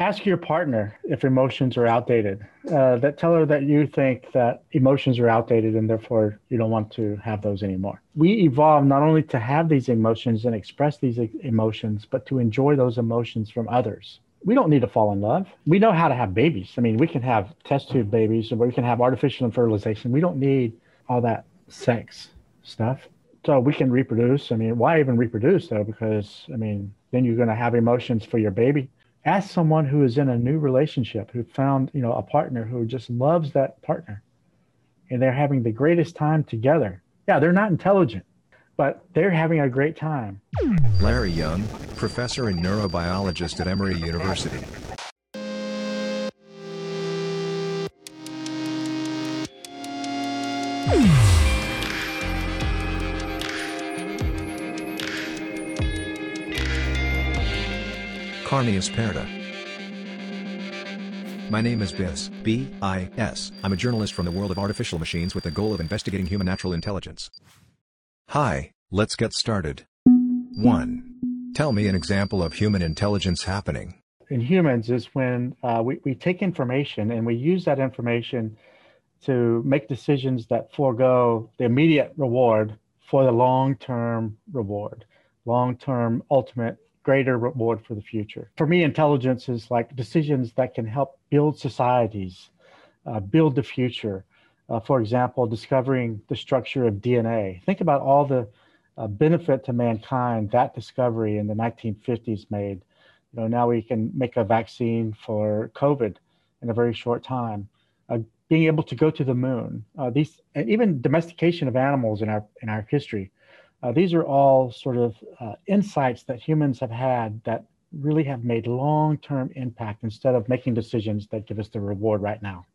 ask your partner if emotions are outdated. Uh, that tell her that you think that emotions are outdated and therefore you don't want to have those anymore. We evolve not only to have these emotions and express these emotions, but to enjoy those emotions from others. We don't need to fall in love. We know how to have babies. I mean, we can have test tube babies or we can have artificial fertilization. We don't need all that sex stuff. So we can reproduce. I mean, why even reproduce though? Because I mean, then you're going to have emotions for your baby ask someone who is in a new relationship who found you know a partner who just loves that partner and they're having the greatest time together. Yeah they're not intelligent but they're having a great time. Larry young professor and neurobiologist at emory university Carneus Parda. My name is Bis, B-I-S. I'm a journalist from the world of artificial machines with the goal of investigating human natural intelligence. Hi, let's get started. 1. Tell me an example of human intelligence happening. In humans is when uh, we, we take information and we use that information to make decisions that forego the immediate reward for the long-term reward, long-term ultimate greater reward for the future. For me, intelligence is like decisions that can help build societies, uh, build the future. Uh, for example, discovering the structure of DNA. Think about all the uh, benefit to mankind that discovery in the 1950s made. You know, now we can make a vaccine for COVID in a very short time. Uh, being able to go to the moon, uh, these, and even domestication of animals in our in our history uh, these are all sort of uh, insights that humans have had that really have made long term impact instead of making decisions that give us the reward right now.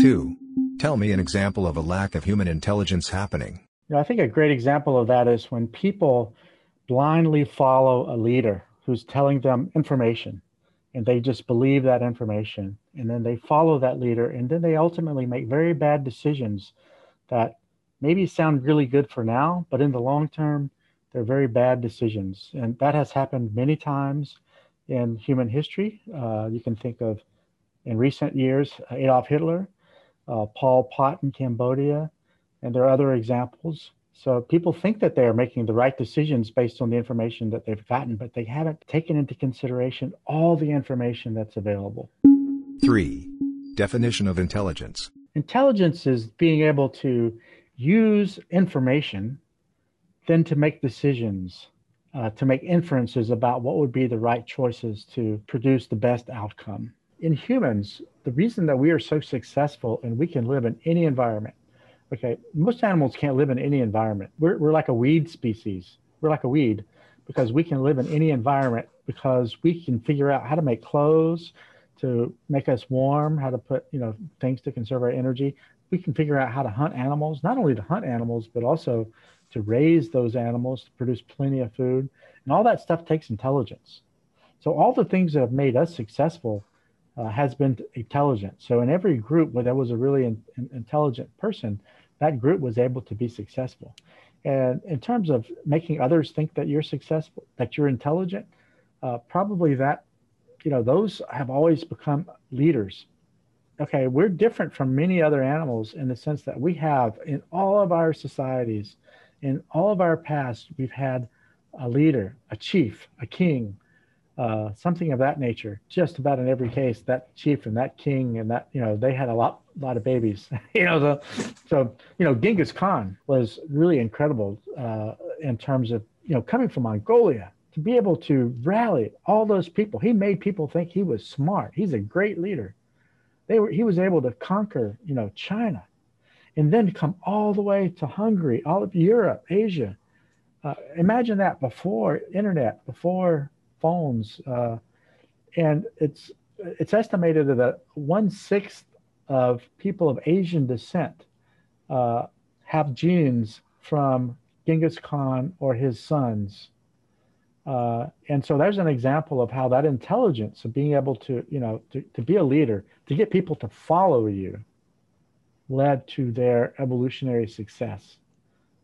Two, tell me an example of a lack of human intelligence happening. You know, I think a great example of that is when people blindly follow a leader who's telling them information and they just believe that information and then they follow that leader and then they ultimately make very bad decisions that maybe sound really good for now, but in the long term, they're very bad decisions. And that has happened many times in human history. Uh, you can think of in recent years, Adolf Hitler, uh, Pol Pot in Cambodia, and there are other examples. So people think that they're making the right decisions based on the information that they've gotten, but they haven't taken into consideration all the information that's available. Three, definition of intelligence. Intelligence is being able to use information then to make decisions, uh, to make inferences about what would be the right choices to produce the best outcome. In humans, the reason that we are so successful and we can live in any environment, okay, most animals can't live in any environment. We're, we're like a weed species. We're like a weed because we can live in any environment because we can figure out how to make clothes to make us warm, how to put, you know, things to conserve our energy we can figure out how to hunt animals, not only to hunt animals, but also to raise those animals to produce plenty of food. And all that stuff takes intelligence. So all the things that have made us successful uh, has been intelligent. So in every group where there was a really in, in, intelligent person, that group was able to be successful. And in terms of making others think that you're successful, that you're intelligent, uh, probably that, you know, those have always become leaders okay, we're different from many other animals in the sense that we have in all of our societies, in all of our past, we've had a leader, a chief, a king, uh, something of that nature. Just about in every case, that chief and that king and that you know they had a lot, lot of babies. you know, the, so you know Genghis Khan was really incredible uh, in terms of you know coming from Mongolia to be able to rally all those people. He made people think he was smart. He's a great leader they were, he was able to conquer, you know, China and then come all the way to Hungary, all of Europe, Asia. Uh, imagine that before internet, before phones. Uh, and it's, it's estimated that one sixth of people of Asian descent uh, have genes from Genghis Khan or his sons. Uh, and so there's an example of how that intelligence of being able to, you know, to, to be a leader, to get people to follow you, led to their evolutionary success.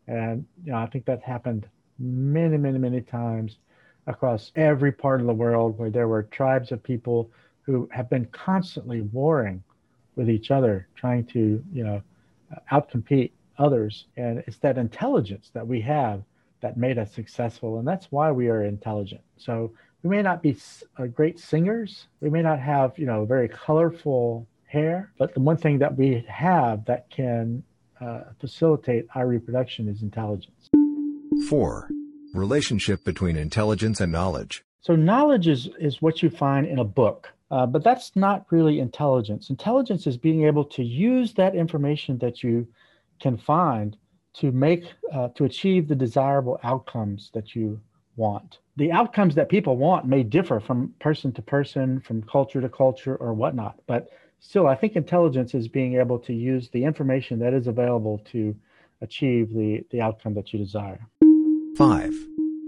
And you know, I think that happened many, many, many times across every part of the world where there were tribes of people who have been constantly warring with each other, trying to, you know, outcompete others. And it's that intelligence that we have that made us successful. And that's why we are intelligent. So we may not be uh, great singers. We may not have, you know, very colorful hair, but the one thing that we have that can uh, facilitate our reproduction is intelligence. Four, relationship between intelligence and knowledge. So knowledge is, is what you find in a book. Uh, but that's not really intelligence. Intelligence is being able to use that information that you can find to make uh, to achieve the desirable outcomes that you want. The outcomes that people want may differ from person to person, from culture to culture, or whatnot. But still, I think intelligence is being able to use the information that is available to achieve the, the outcome that you desire. Five,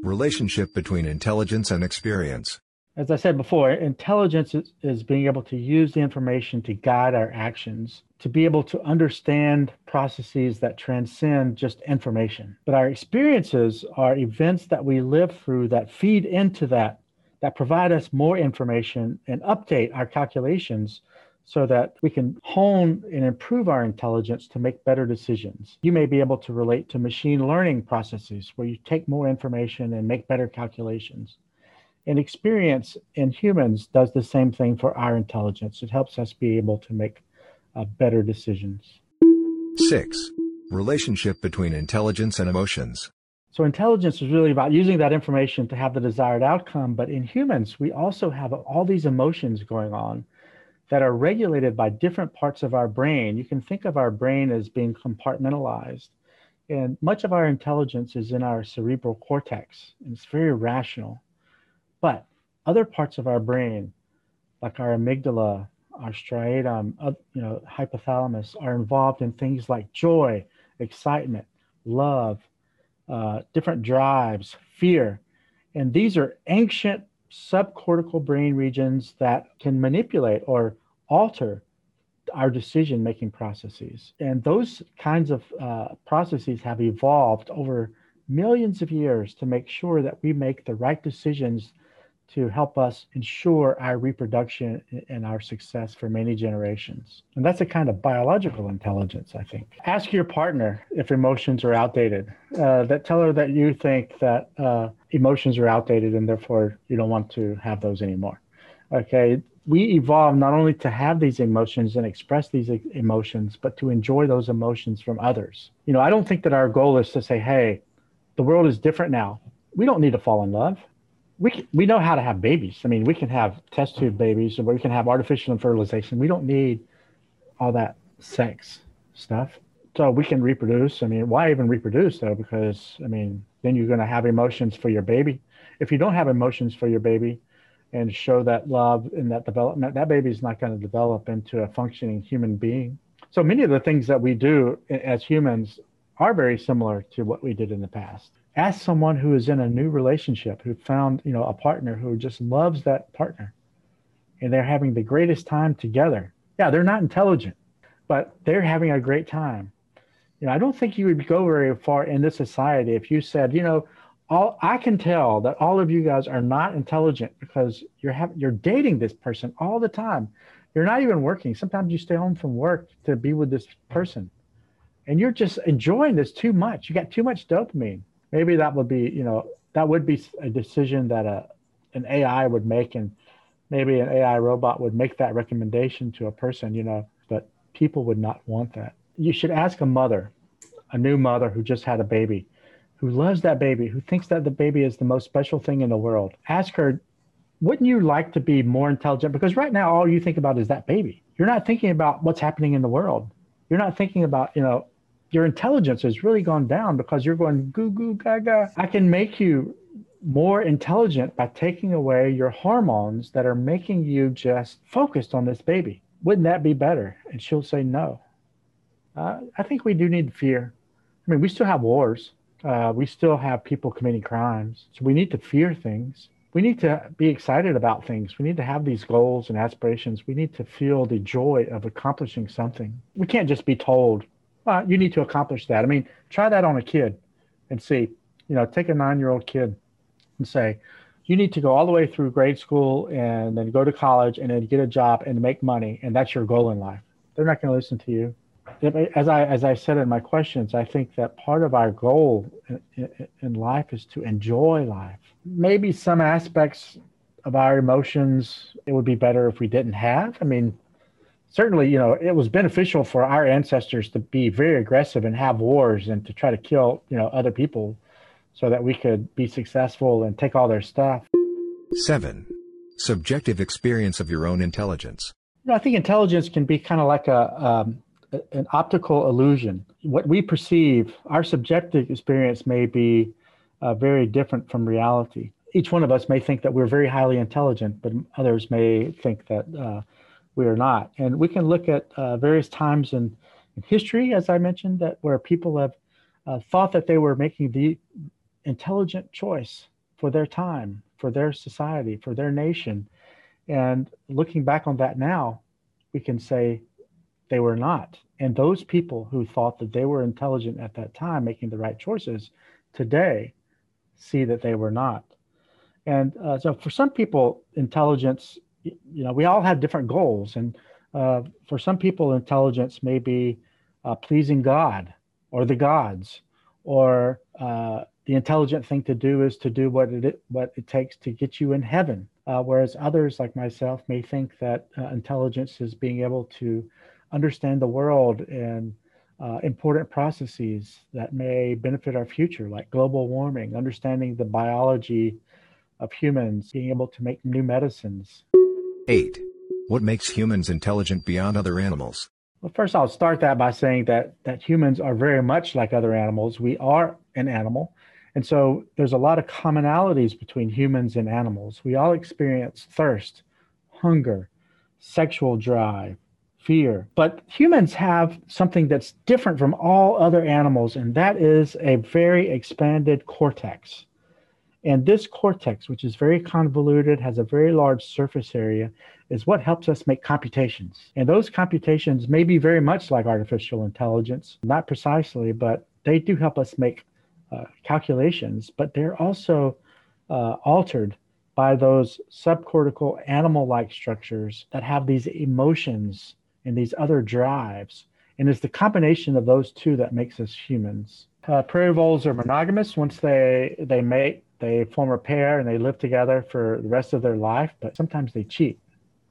relationship between intelligence and experience as I said before, intelligence is, is, being able to use the information to guide our actions, to be able to understand processes that transcend just information. But our experiences are events that we live through that feed into that, that provide us more information and update our calculations so that we can hone and improve our intelligence to make better decisions. You may be able to relate to machine learning processes where you take more information and make better calculations. And experience in humans does the same thing for our intelligence. It helps us be able to make uh, better decisions. Six, relationship between intelligence and emotions. So, intelligence is really about using that information to have the desired outcome. But in humans, we also have all these emotions going on that are regulated by different parts of our brain. You can think of our brain as being compartmentalized. And much of our intelligence is in our cerebral cortex, and it's very rational. But other parts of our brain, like our amygdala, our striatum, you know, hypothalamus, are involved in things like joy, excitement, love, uh, different drives, fear. And these are ancient subcortical brain regions that can manipulate or alter our decision making processes. And those kinds of uh, processes have evolved over millions of years to make sure that we make the right decisions to help us ensure our reproduction and our success for many generations. And that's a kind of biological intelligence, I think. Ask your partner if emotions are outdated. Uh, that tell her that you think that uh, emotions are outdated and therefore you don't want to have those anymore. Okay, we evolved not only to have these emotions and express these emotions, but to enjoy those emotions from others. You know, I don't think that our goal is to say, hey, the world is different now. We don't need to fall in love we we know how to have babies. I mean, we can have test tube babies, or we can have artificial fertilization. We don't need all that sex stuff. So we can reproduce. I mean, why even reproduce though? Because I mean, then you're going to have emotions for your baby. If you don't have emotions for your baby, and show that love and that development, that baby is not going to develop into a functioning human being. So many of the things that we do as humans are very similar to what we did in the past ask someone who is in a new relationship who found you know a partner who just loves that partner and they're having the greatest time together. Yeah they're not intelligent but they're having a great time. You know i don't think you would go very far in this society if you said you know all i can tell that all of you guys are not intelligent because you're having you're dating this person all the time. You're not even working. Sometimes you stay home from work to be with this person. And you're just enjoying this too much. You got too much dopamine maybe that would be you know that would be a decision that a an AI would make and maybe an AI robot would make that recommendation to a person you know but people would not want that. You should ask a mother a new mother who just had a baby who loves that baby who thinks that the baby is the most special thing in the world. Ask her wouldn't you like to be more intelligent? Because right now all you think about is that baby. You're not thinking about what's happening in the world. You're not thinking about you know your intelligence has really gone down because you're going goo goo gaga. I can make you more intelligent by taking away your hormones that are making you just focused on this baby. Wouldn't that be better? And she'll say no. Uh, I think we do need fear. I mean, we still have wars. Uh, we still have people committing crimes. So we need to fear things. We need to be excited about things. We need to have these goals and aspirations. We need to feel the joy of accomplishing something. We can't just be told well, you need to accomplish that. I mean, try that on a kid and see, you know, take a nine year old kid and say, you need to go all the way through grade school and then go to college and then get a job and make money, and that's your goal in life. They're not going to listen to you. As I as I said in my questions, I think that part of our goal in, in life is to enjoy life. Maybe some aspects of our emotions it would be better if we didn't have. I mean, certainly, you know, it was beneficial for our ancestors to be very aggressive and have wars and to try to kill, you know, other people so that we could be successful and take all their stuff. 7. Subjective experience of your own intelligence. You know, I think intelligence can be kind of like a, um, an optical illusion. What we perceive, our subjective experience may be uh, very different from reality. Each one of us may think that we're very highly intelligent, but others may think that uh, we are not. And we can look at uh, various times in, in, history, as I mentioned, that where people have uh, thought that they were making the intelligent choice for their time, for their society, for their nation. And looking back on that now, we can say they were not. And those people who thought that they were intelligent at that time, making the right choices, today see that they were not. And uh, so for some people, intelligence, you know, we all have different goals. And uh, for some people, intelligence may be uh, pleasing God or the gods or uh, the intelligent thing to do is to do what it what it takes to get you in heaven. Uh, whereas others, like myself, may think that uh, intelligence is being able to understand the world and uh, important processes that may benefit our future, like global warming, understanding the biology of humans, being able to make new medicines. 8. What makes humans intelligent beyond other animals? Well, first, I'll start that by saying that, that humans are very much like other animals. We are an animal. And so there's a lot of commonalities between humans and animals. We all experience thirst, hunger, sexual drive, fear. But humans have something that's different from all other animals, and that is a very expanded cortex. And this cortex, which is very convoluted, has a very large surface area, is what helps us make computations. And those computations may be very much like artificial intelligence, not precisely, but they do help us make uh, calculations, but they're also uh, altered by those subcortical animal like structures that have these emotions and these other drives. And it's the combination of those two that makes us humans. Uh, prairie voles are monogamous. Once they, they mate, they form a pair and they live together for the rest of their life, but sometimes they cheat.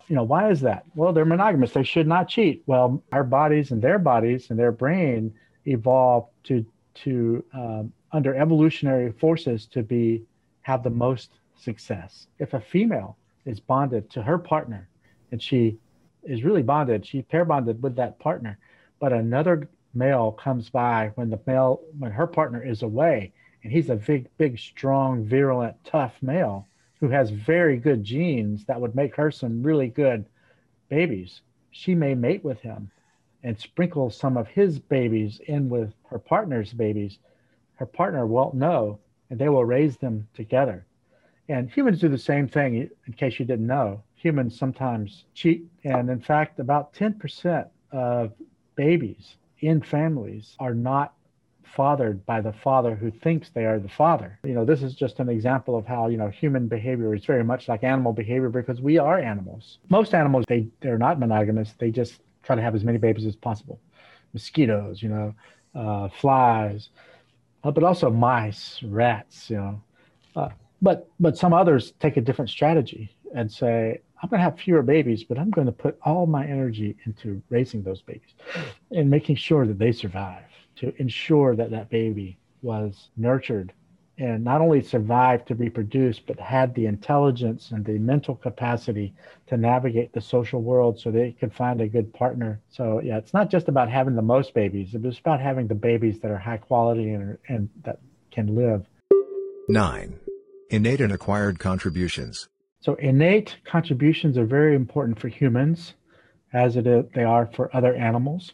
You know, why is that? Well, they're monogamous. They should not cheat. Well, our bodies and their bodies and their brain evolved to to um, under evolutionary forces to be have the most success. If a female is bonded to her partner and she is really bonded, she pair bonded with that partner, but another male comes by when the male when her partner is away and he's a big big strong virulent tough male who has very good genes that would make her some really good babies she may mate with him and sprinkle some of his babies in with her partner's babies, her partner won't know, and they will raise them together. And humans do the same thing, in case you didn't know. Humans sometimes cheat. And in fact, about 10% of babies in families are not fathered by the father who thinks they are the father. You know, this is just an example of how, you know, human behavior is very much like animal behavior because we are animals. Most animals, they, they're not monogamous. They just try to have as many babies as possible. Mosquitoes, you know, uh, flies, uh, but also mice, rats, you know. Uh, but but some others take a different strategy and say, I'm going to have fewer babies, but I'm going to put all my energy into raising those babies and making sure that they survive to ensure that that baby was nurtured and not only survived to reproduce, but had the intelligence and the mental capacity to navigate the social world so they could find a good partner. So, yeah, it's not just about having the most babies, it's about having the babies that are high quality and, and that can live. 9. Innate and acquired contributions. So, innate contributions are very important for humans, as it is, they are for other animals.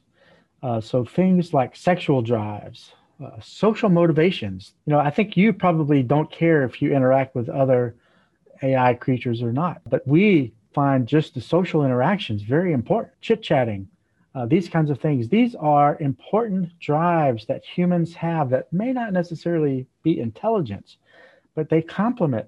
Uh, so, things like sexual drives, uh, social motivations. You know, I think you probably don't care if you interact with other AI creatures or not, but we find just the social interactions very important. Chit chatting, uh, these kinds of things. These are important drives that humans have that may not necessarily be intelligence, but they complement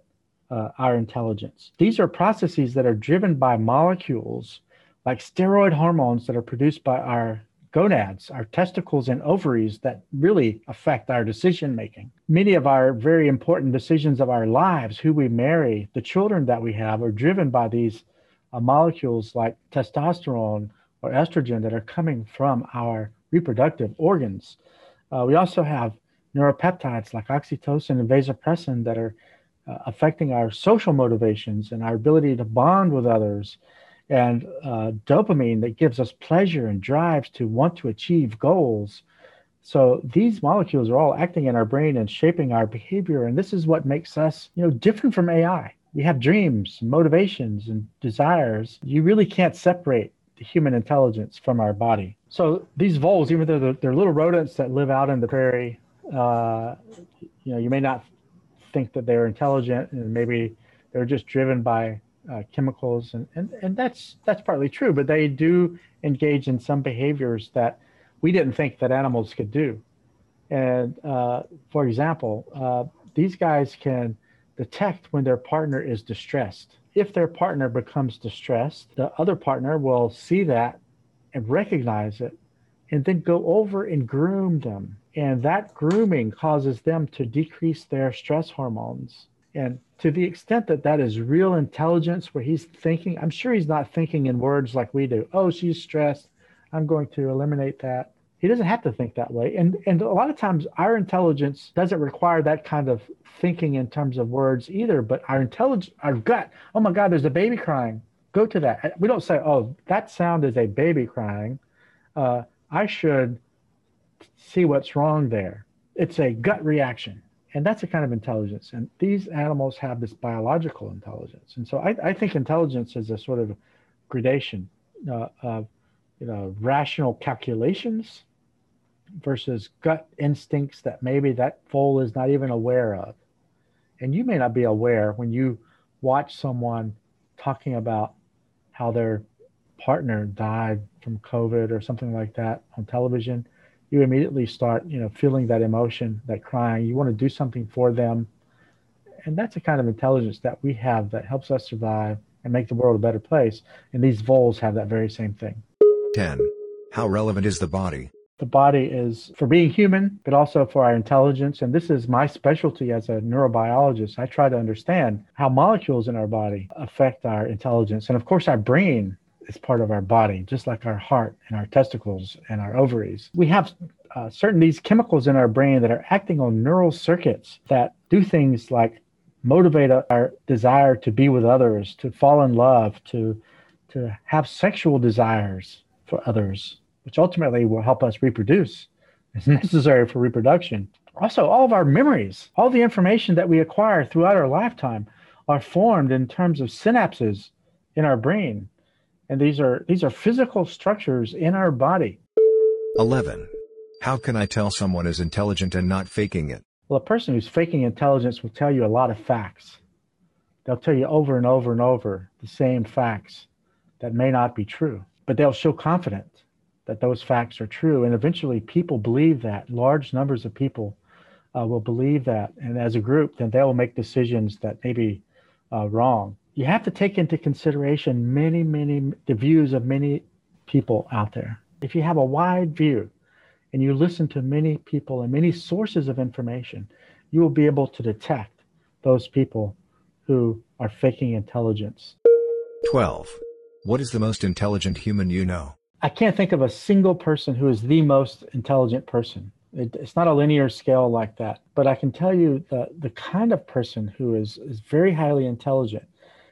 uh, our intelligence. These are processes that are driven by molecules like steroid hormones that are produced by our gonads, our testicles and ovaries that really affect our decision making. Many of our very important decisions of our lives, who we marry, the children that we have, are driven by these uh, molecules like testosterone or estrogen that are coming from our reproductive organs. Uh, we also have neuropeptides like oxytocin and vasopressin that are uh, affecting our social motivations and our ability to bond with others, and uh, dopamine that gives us pleasure and drives to want to achieve goals. So these molecules are all acting in our brain and shaping our behavior, and this is what makes us, you know, different from AI. We have dreams, motivations, and desires. You really can't separate the human intelligence from our body. So these voles, even though they're, they're little rodents that live out in the prairie, uh, you know, you may not think that they're intelligent and maybe they're just driven by uh, chemicals and, and and that's that's partly true but they do engage in some behaviors that we didn't think that animals could do. And uh, for example uh, these guys can detect when their partner is distressed. If their partner becomes distressed the other partner will see that and recognize it and then go over and groom them. And that grooming causes them to decrease their stress hormones. And to the extent that that is real intelligence, where he's thinking, I'm sure he's not thinking in words like we do. Oh, she's stressed. I'm going to eliminate that. He doesn't have to think that way. And and a lot of times our intelligence doesn't require that kind of thinking in terms of words either. But our intelligence, our gut, oh my God, there's a baby crying. Go to that. We don't say, oh, that sound is a baby crying. Uh, I should see what's wrong there. It's a gut reaction. And that's a kind of intelligence. And these animals have this biological intelligence. And so I, I think intelligence is a sort of gradation uh, of you know, rational calculations versus gut instincts that maybe that vole is not even aware of. And you may not be aware when you watch someone talking about how their partner died from COVID or something like that on television you immediately start, you know, feeling that emotion, that crying. You want to do something for them. And that's a kind of intelligence that we have that helps us survive and make the world a better place. And these voles have that very same thing. 10. How relevant is the body? The body is for being human, but also for our intelligence. And this is my specialty as a neurobiologist. I try to understand how molecules in our body affect our intelligence. And of course, our brain is part of our body, just like our heart and our testicles and our ovaries. We have uh, certain these chemicals in our brain that are acting on neural circuits that do things like motivate our desire to be with others, to fall in love, to to have sexual desires for others, which ultimately will help us reproduce. It's necessary for reproduction. Also, all of our memories, all the information that we acquire throughout our lifetime are formed in terms of synapses in our brain and these are these are physical structures in our body. 11 how can i tell someone is intelligent and not faking it? Well a person who's faking intelligence will tell you a lot of facts. They'll tell you over and over and over the same facts that may not be true but they'll show confidence that those facts are true. And eventually people believe that. Large numbers of people uh, will believe that. And as a group then they will make decisions that may be uh, wrong you have to take into consideration many, many, the views of many people out there. If you have a wide view and you listen to many people and many sources of information, you will be able to detect those people who are faking intelligence. 12. What is the most intelligent human you know? I can't think of a single person who is the most intelligent person. It, it's not a linear scale like that. But I can tell you the, the kind of person who is, is very highly intelligent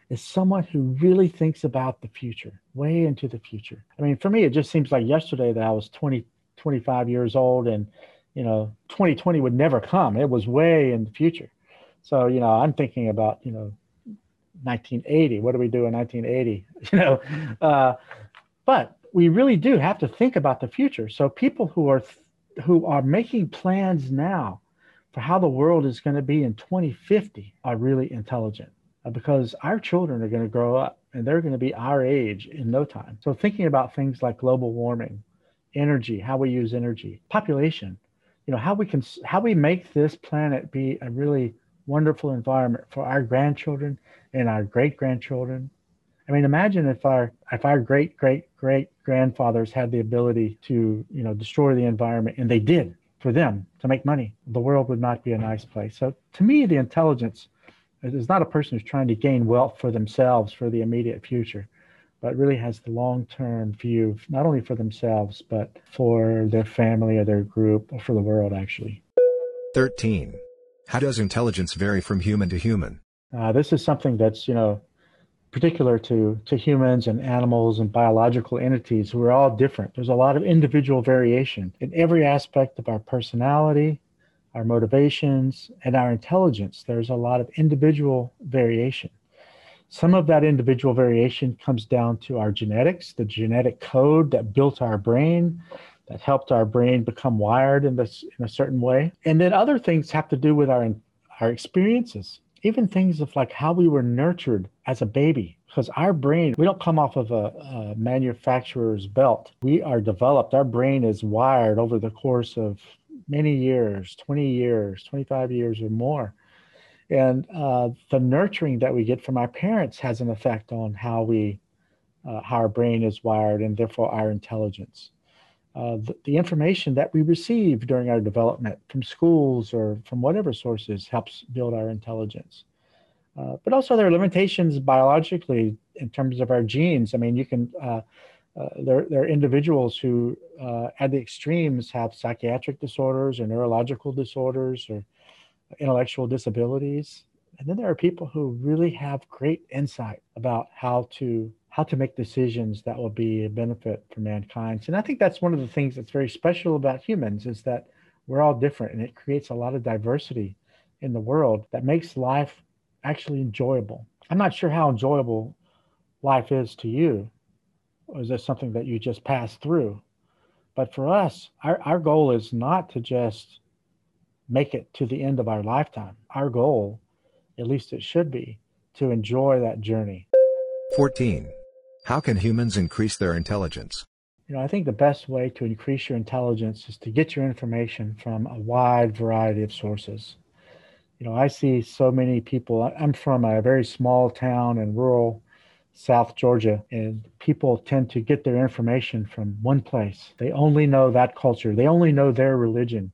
is someone who really thinks about the future, way into the future. I mean, for me, it just seems like yesterday that I was 20, 25 years old and, you know, 2020 would never come. It was way in the future. So, you know, I'm thinking about, you know, 1980. What do we do in 1980? You know, uh, but we really do have to think about the future. So people who are who are making plans now for how the world is going to be in 2050 are really intelligent. Uh, because our children are going to grow up and they're going to be our age in no time. So thinking about things like global warming, energy, how we use energy, population, you know, how we can how we make this planet be a really wonderful environment for our grandchildren and our great grandchildren. I mean, imagine if our if our great great great grandfathers had the ability to you know destroy the environment, and they did for them to make money. The world would not be a nice place. So to me, the intelligence is not a person who's trying to gain wealth for themselves for the immediate future, but really has the long term view, not only for themselves, but for their family or their group or for the world, actually. 13. How does intelligence vary from human to human? Uh, this is something that's, you know, particular to, to humans and animals and biological entities who are all different. There's a lot of individual variation in every aspect of our personality, our motivations, and our intelligence. There's a lot of individual variation. Some of that individual variation comes down to our genetics, the genetic code that built our brain, that helped our brain become wired in this in a certain way. And then other things have to do with our our experiences, even things of like how we were nurtured as a baby. Because our brain, we don't come off of a, a manufacturer's belt. We are developed. Our brain is wired over the course of many years 20 years, 25 years or more. And uh, the nurturing that we get from our parents has an effect on how we, uh, how our brain is wired, and therefore our intelligence. Uh, the, the, information that we receive during our development from schools or from whatever sources helps build our intelligence. Uh, but also there are limitations biologically in terms of our genes. I mean, you can uh, there, there are individuals who, uh, at the extremes, have psychiatric disorders or neurological disorders or intellectual disabilities. And then there are people who really have great insight about how to how to make decisions that will be a benefit for mankind. And I think that's one of the things that's very special about humans is that we're all different and it creates a lot of diversity in the world that makes life actually enjoyable. I'm not sure how enjoyable life is to you, or is this something that you just pass through? But for us, our, our goal is not to just make it to the end of our lifetime. Our goal, at least it should be, to enjoy that journey. 14. How can humans increase their intelligence? You know, I think the best way to increase your intelligence is to get your information from a wide variety of sources. You know, I see so many people. I'm from a very small town in rural South Georgia, and people tend to get their information from one place. They only know that culture, they only know their religion.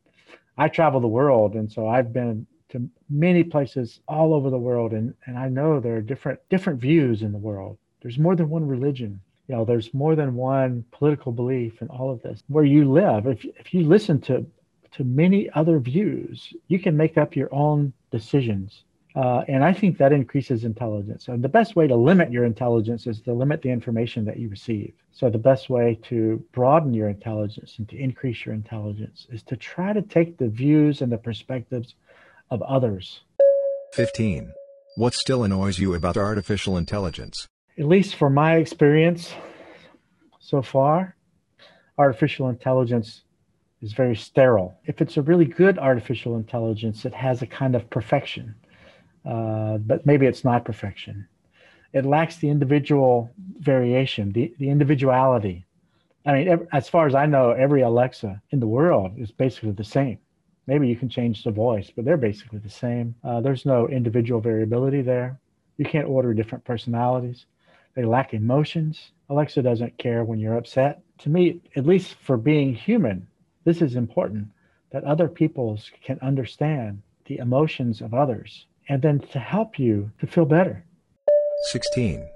I travel the world, and so I've been to many places all over the world, and, and I know there are different different views in the world. There's more than one religion. You know, there's more than one political belief in all of this. Where you live, if if you listen to to many other views, you can make up your own decisions uh, and I think that increases intelligence. And the best way to limit your intelligence is to limit the information that you receive. So the best way to broaden your intelligence and to increase your intelligence is to try to take the views and the perspectives of others. 15. What still annoys you about artificial intelligence? At least for my experience so far, artificial intelligence is very sterile. If it's a really good artificial intelligence, it has a kind of perfection uh, but maybe it's not perfection. It lacks the individual variation, the, the individuality. I mean, every, as far as I know, every Alexa in the world is basically the same. Maybe you can change the voice, but they're basically the same. Uh, there's no individual variability there. You can't order different personalities. They lack emotions. Alexa doesn't care when you're upset. To me, at least for being human, this is important that other peoples can understand the emotions of others and then to help you to feel better. 16.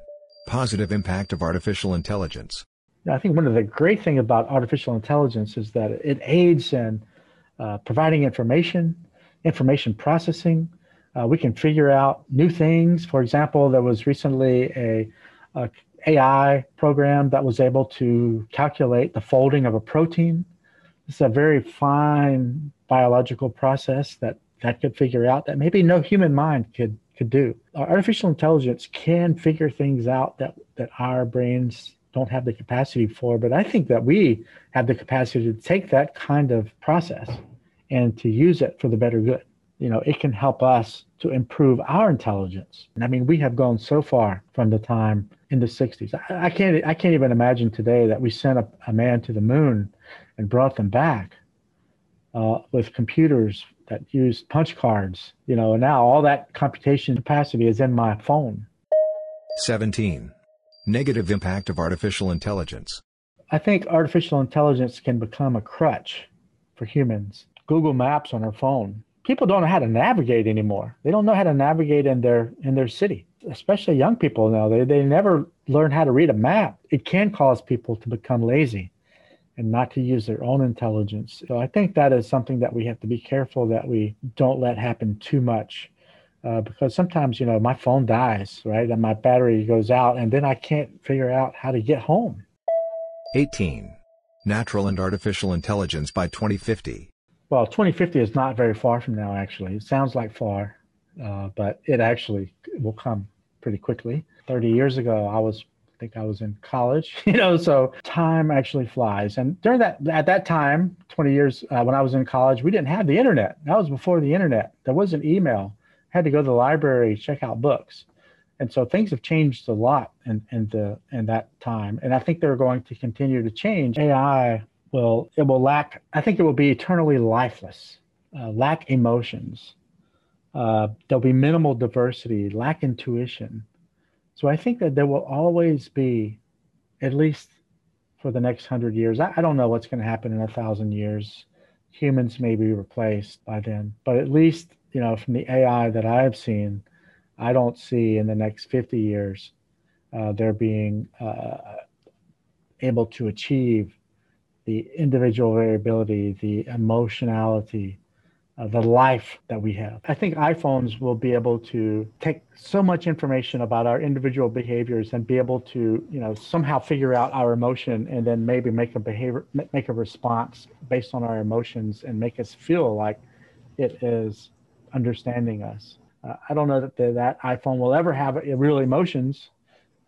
Positive impact of artificial intelligence. I think one of the great things about artificial intelligence is that it aids in uh, providing information, information processing. Uh, we can figure out new things. For example, there was recently a, a AI program that was able to calculate the folding of a protein. It's a very fine biological process that that could figure out that maybe no human mind could could do. Artificial intelligence can figure things out that that our brains don't have the capacity for, but I think that we have the capacity to take that kind of process and to use it for the better good. You know, it can help us to improve our intelligence. And I mean, we have gone so far from the time in the 60s. I, I can't I can't even imagine today that we sent a, a man to the moon and brought them back uh, with computers that used punch cards, you know, and now all that computation capacity is in my phone. 17. Negative impact of artificial intelligence. I think artificial intelligence can become a crutch for humans. Google Maps on our phone. People don't know how to navigate anymore. They don't know how to navigate in their in their city, especially young people now. They they never learn how to read a map. It can cause people to become lazy and not to use their own intelligence. So I think that is something that we have to be careful that we don't let happen too much. Uh, because sometimes, you know, my phone dies, right? And my battery goes out, and then I can't figure out how to get home. 18. Natural and artificial intelligence by 2050. Well, 2050 is not very far from now, actually. It sounds like far, uh, but it actually will come pretty quickly. 30 years ago, I was think I was in college, you know, so time actually flies. And during that, at that time, 20 years uh, when I was in college, we didn't have the internet. That was before the internet. There wasn't email. I had to go to the library, check out books. And so things have changed a lot in, in the in that time. And I think they're going to continue to change. AI will it will lack, I think it will be eternally lifeless, uh, lack emotions. Uh, there'll be minimal diversity, lack intuition so I think that there will always be, at least for the next hundred years, I, I don't know what's going to happen in a thousand years. Humans may be replaced by then, but at least, you know, from the AI that I've seen, I don't see in the next 50 years uh, there being uh, able to achieve the individual variability, the emotionality, uh, the life that we have. I think iPhones will be able to take so much information about our individual behaviors and be able to, you know, somehow figure out our emotion and then maybe make a behavior, make a response based on our emotions and make us feel like it is understanding us. Uh, I don't know that the, that iPhone will ever have real emotions,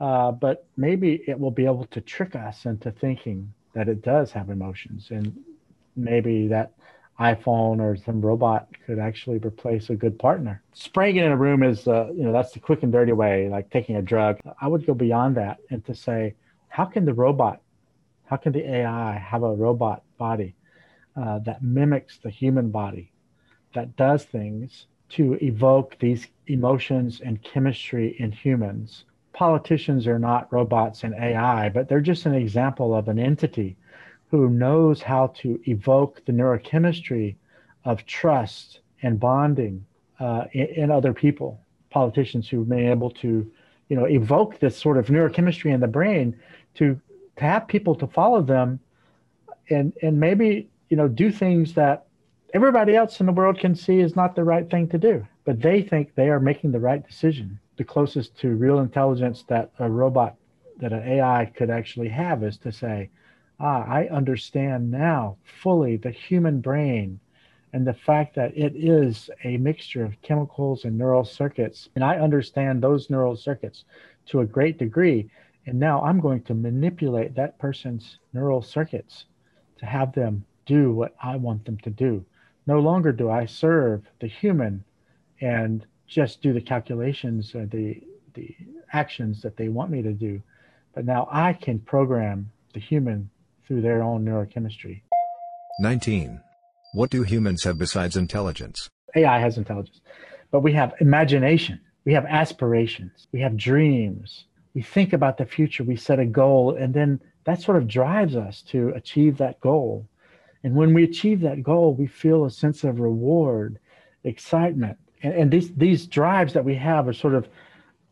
uh, but maybe it will be able to trick us into thinking that it does have emotions and maybe that iPhone or some robot could actually replace a good partner. Spraying it in a room is, uh, you know, that's the quick and dirty way, like taking a drug. I would go beyond that and to say, how can the robot, how can the AI have a robot body uh, that mimics the human body, that does things to evoke these emotions and chemistry in humans? Politicians are not robots and AI, but they're just an example of an entity who knows how to evoke the neurochemistry of trust and bonding uh, in, in, other people. Politicians who've been able to, you know, evoke this sort of neurochemistry in the brain to to have people to follow them, and and maybe you know do things that everybody else in the world can see is not the right thing to do, but they think they are making the right decision. The closest to real intelligence that a robot, that an AI could actually have is to say, ah, I understand now fully the human brain and the fact that it is a mixture of chemicals and neural circuits. And I understand those neural circuits to a great degree. And now I'm going to manipulate that person's neural circuits to have them do what I want them to do. No longer do I serve the human and just do the calculations or the, the actions that they want me to do. But now I can program the human through their own neurochemistry. 19. What do humans have besides intelligence? AI has intelligence, but we have imagination, we have aspirations, we have dreams. We think about the future, we set a goal, and then that sort of drives us to achieve that goal. And when we achieve that goal, we feel a sense of reward, excitement. And, and these, these drives that we have are sort of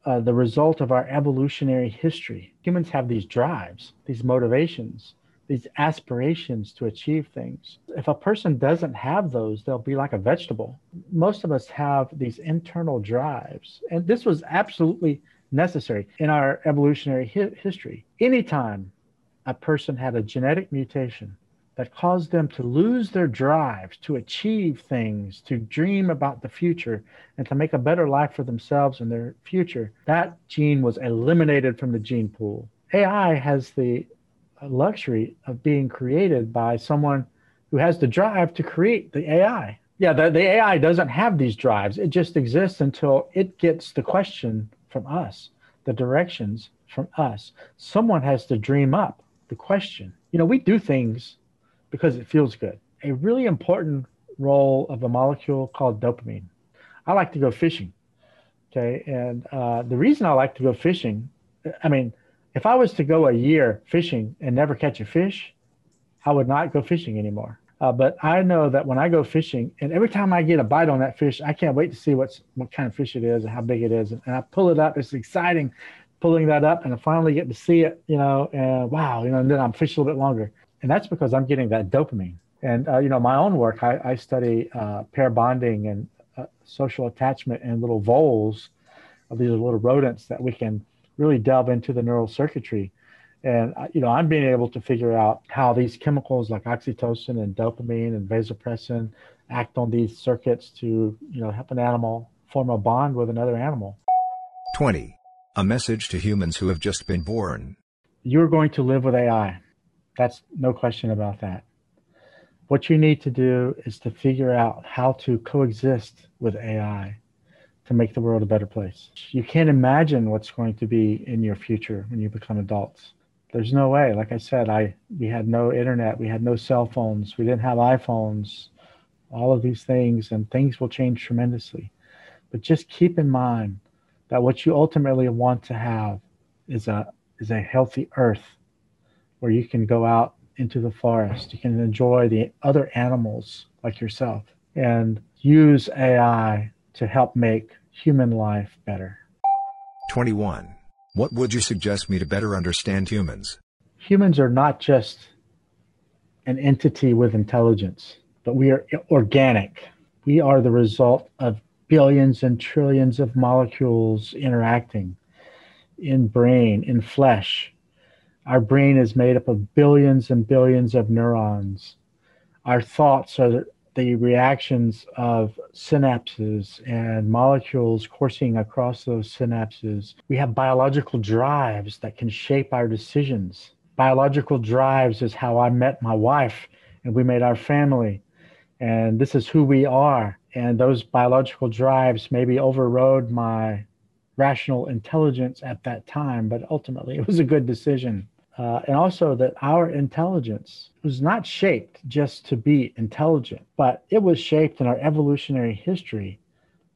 uh, the result of our evolutionary history. Humans have these drives, these motivations these aspirations to achieve things. If a person doesn't have those, they'll be like a vegetable. Most of us have these internal drives, and this was absolutely necessary in our evolutionary hi- history. Anytime a person had a genetic mutation that caused them to lose their drives to achieve things, to dream about the future, and to make a better life for themselves and their future, that gene was eliminated from the gene pool. AI has the luxury of being created by someone who has the drive to create the AI. Yeah, the, the AI doesn't have these drives. It just exists until it gets the question from us, the directions from us. Someone has to dream up the question. You know, we do things because it feels good. A really important role of a molecule called dopamine. I like to go fishing. Okay. And uh, the reason I like to go fishing, I mean, if I was to go a year fishing and never catch a fish, I would not go fishing anymore. Uh, but I know that when I go fishing, and every time I get a bite on that fish, I can't wait to see what's what kind of fish it is and how big it is. And I pull it up. It's exciting pulling that up, and I finally get to see it. You know, and wow, you know, and then I'm fishing a little bit longer, and that's because I'm getting that dopamine. And uh, you know, my own work, I, I study uh, pair bonding and uh, social attachment in little voles. Of these are little rodents that we can really delve into the neural circuitry and uh, you know, I'm being able to figure out how these chemicals like oxytocin and dopamine and vasopressin act on these circuits to, you know, help an animal form a bond with another animal. 20. A message to humans who have just been born. You're going to live with AI. That's no question about that. What you need to do is to figure out how to coexist with AI to make the world a better place. You can't imagine what's going to be in your future when you become adults there's no way. Like I said, I we had no internet, we had no cell phones, we didn't have iPhones, all of these things, and things will change tremendously. But just keep in mind that what you ultimately want to have is a is a healthy earth where you can go out into the forest, you can enjoy the other animals like yourself, and use AI to help make human life better. 21. What would you suggest me to better understand humans? Humans are not just an entity with intelligence, but we are organic. We are the result of billions and trillions of molecules interacting in brain, in flesh. Our brain is made up of billions and billions of neurons. Our thoughts are the reactions of synapses and molecules coursing across those synapses. We have biological drives that can shape our decisions. Biological drives is how I met my wife and we made our family. And this is who we are. And those biological drives maybe overrode my rational intelligence at that time, but ultimately it was a good decision. Uh, and also that our intelligence was not shaped just to be intelligent, but it was shaped in our evolutionary history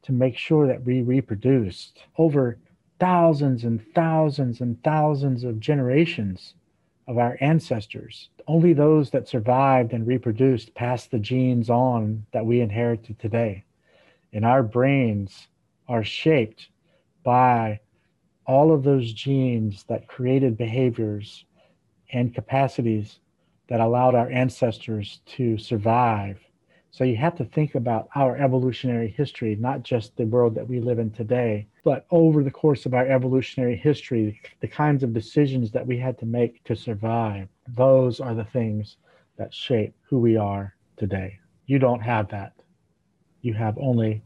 to make sure that we reproduced over thousands and thousands and thousands of generations of our ancestors. Only those that survived and reproduced passed the genes on that we inherited today. And our brains are shaped by all of those genes that created behaviors and capacities that allowed our ancestors to survive. So you have to think about our evolutionary history, not just the world that we live in today, but over the course of our evolutionary history, the kinds of decisions that we had to make to survive. Those are the things that shape who we are today. You don't have that. You have only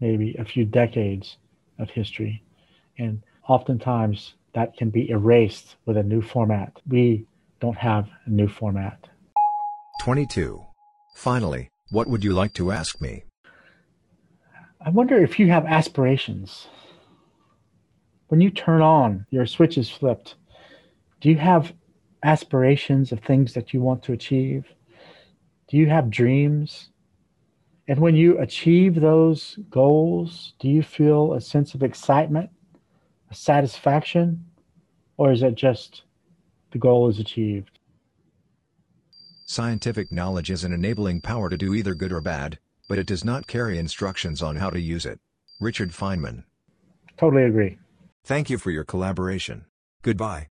maybe a few decades of history. And oftentimes that can be erased with a new format. We don't have a new format. 22. Finally, what would you like to ask me? I wonder if you have aspirations. When you turn on, your switch is flipped. Do you have aspirations of things that you want to achieve? Do you have dreams? And when you achieve those goals, do you feel a sense of excitement satisfaction, or is it just the goal is achieved? Scientific knowledge is an enabling power to do either good or bad, but it does not carry instructions on how to use it. Richard Feynman. Totally agree. Thank you for your collaboration. Goodbye.